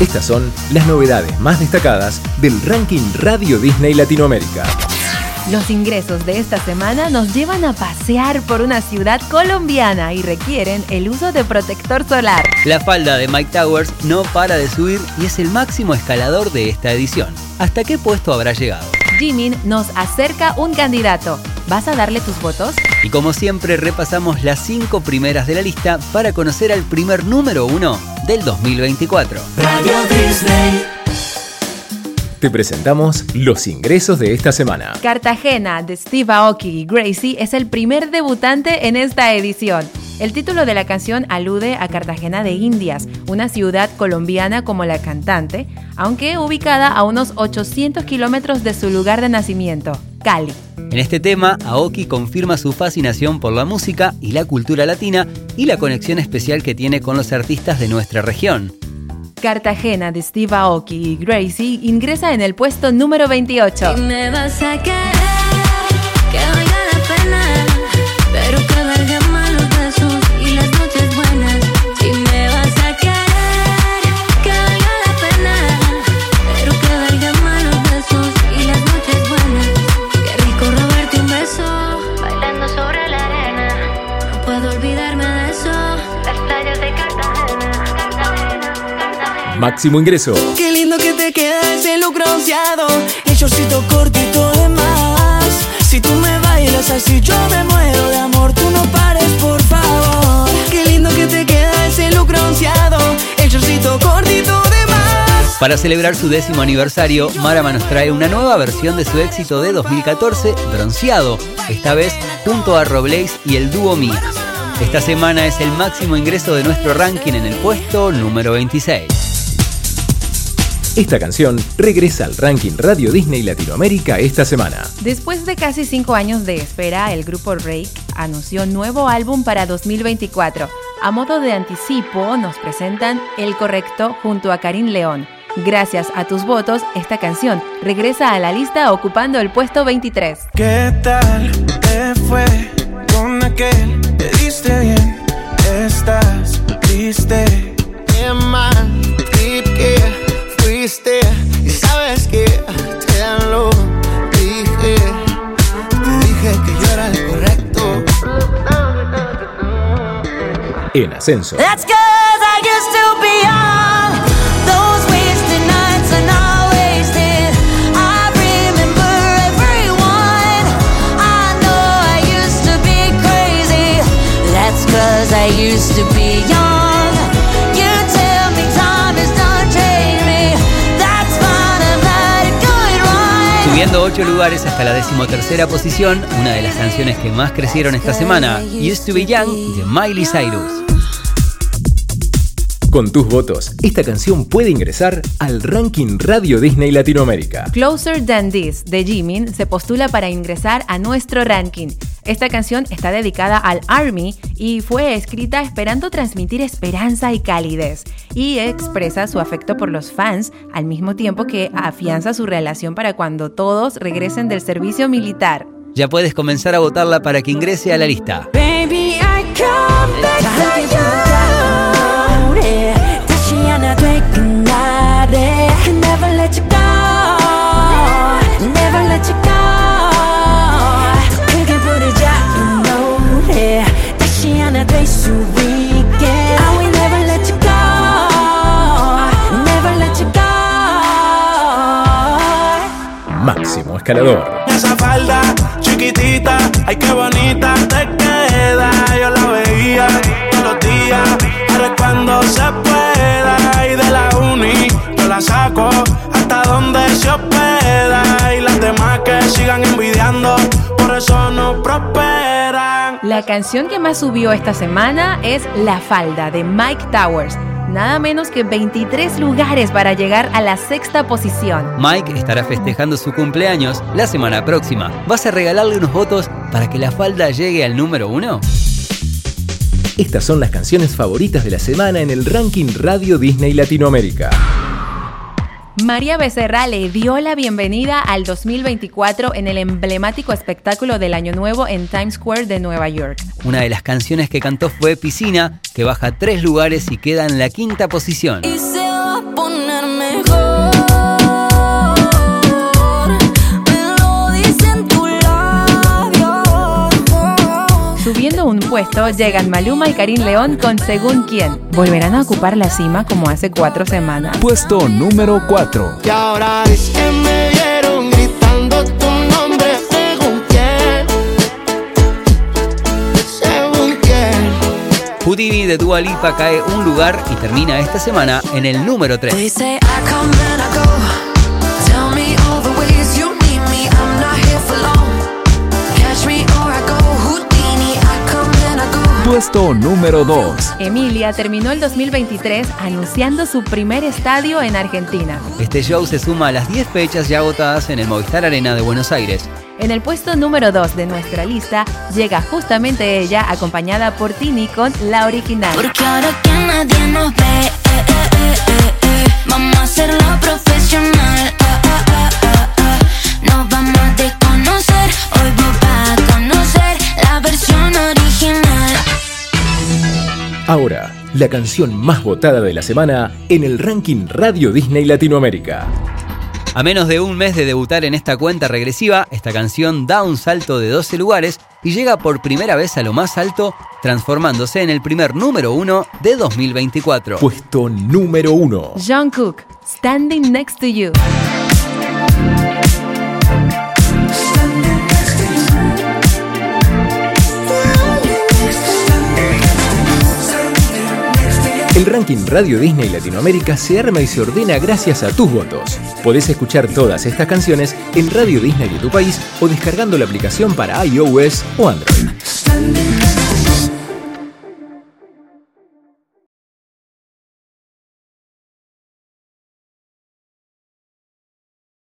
Estas son las novedades más destacadas del ranking Radio Disney Latinoamérica. Los ingresos de esta semana nos llevan a pasear por una ciudad colombiana y requieren el uso de protector solar. La falda de Mike Towers no para de subir y es el máximo escalador de esta edición. ¿Hasta qué puesto habrá llegado? Jimin nos acerca un candidato. ¿Vas a darle tus votos? Y como siempre repasamos las cinco primeras de la lista para conocer al primer número uno del 2024. Radio Disney. Te presentamos los ingresos de esta semana. Cartagena de Steve Aoki y Gracie es el primer debutante en esta edición. El título de la canción alude a Cartagena de Indias, una ciudad colombiana como la cantante, aunque ubicada a unos 800 kilómetros de su lugar de nacimiento, Cali. En este tema, Aoki confirma su fascinación por la música y la cultura latina y la conexión especial que tiene con los artistas de nuestra región. Cartagena de Steve Aoki y Gracie ingresa en el puesto número 28. Máximo ingreso. Qué lindo que te queda ese look bronceado. El shortcito cortito de más. Si tú me bailas así, yo me muero de amor. Tú no pares, por favor. Qué lindo que te queda ese look bronceado. El shortcito cortito de más. Para celebrar su décimo aniversario, Marama nos trae una nueva versión de su éxito de 2014, Bronceado. Esta vez junto a Roblaze y el dúo Mía. Esta semana es el máximo ingreso de nuestro ranking en el puesto número 26. Esta canción regresa al ranking Radio Disney Latinoamérica esta semana. Después de casi cinco años de espera, el grupo Rake anunció nuevo álbum para 2024. A modo de anticipo, nos presentan El Correcto junto a Karim León. Gracias a tus votos, esta canción regresa a la lista ocupando el puesto 23. ¿Qué tal te fue con aquel? ¿Te diste bien? Be young. Subiendo 8 lugares hasta la decimotercera posición, una de las canciones que más crecieron esta semana, Used to Be Young de Miley Cyrus. Con tus votos, esta canción puede ingresar al ranking Radio Disney Latinoamérica. Closer Than This de Jimin se postula para ingresar a nuestro ranking. Esta canción está dedicada al Army y fue escrita esperando transmitir esperanza y calidez y expresa su afecto por los fans al mismo tiempo que afianza su relación para cuando todos regresen del servicio militar. Ya puedes comenzar a votarla para que ingrese a la lista. Máximo escalador. Esa falda chiquitita, ay qué bonita te queda. Yo la veía todos los días, ahora cuando se pueda. Y de la uni yo la saco hasta donde se hospeda. Y las demás que sigan envidiando, por eso no prosperan. La canción que más subió esta semana es La Falda de Mike Towers nada menos que 23 lugares para llegar a la sexta posición. Mike estará festejando su cumpleaños la semana próxima. ¿Vas a regalarle unos votos para que la falda llegue al número uno? Estas son las canciones favoritas de la semana en el ranking Radio Disney Latinoamérica. María Becerra le dio la bienvenida al 2024 en el emblemático espectáculo del Año Nuevo en Times Square de Nueva York. Una de las canciones que cantó fue Piscina, que baja tres lugares y queda en la quinta posición. Y se puesto llegan Maluma y Karim León con Según quién. ¿Volverán a ocupar la cima como hace cuatro semanas? Puesto número 4. Y ahora es que me vieron gritando tu nombre según quién. Según quién. Houdini de Dua Lipa cae un lugar y termina esta semana en el número 3. Puesto número 2. Emilia terminó el 2023 anunciando su primer estadio en Argentina. Este show se suma a las 10 fechas ya agotadas en el Movistar Arena de Buenos Aires. En el puesto número 2 de nuestra lista llega justamente ella, acompañada por Tini con La Original. Porque ahora que nadie nos ve, Ahora, la canción más votada de la semana en el ranking Radio Disney Latinoamérica. A menos de un mes de debutar en esta cuenta regresiva, esta canción da un salto de 12 lugares y llega por primera vez a lo más alto, transformándose en el primer número uno de 2024. Puesto número 1. Jungkook, Standing Next to You. Ranking Radio Disney Latinoamérica se arma y se ordena gracias a tus votos. Podés escuchar todas estas canciones en Radio Disney de tu país o descargando la aplicación para iOS o Android.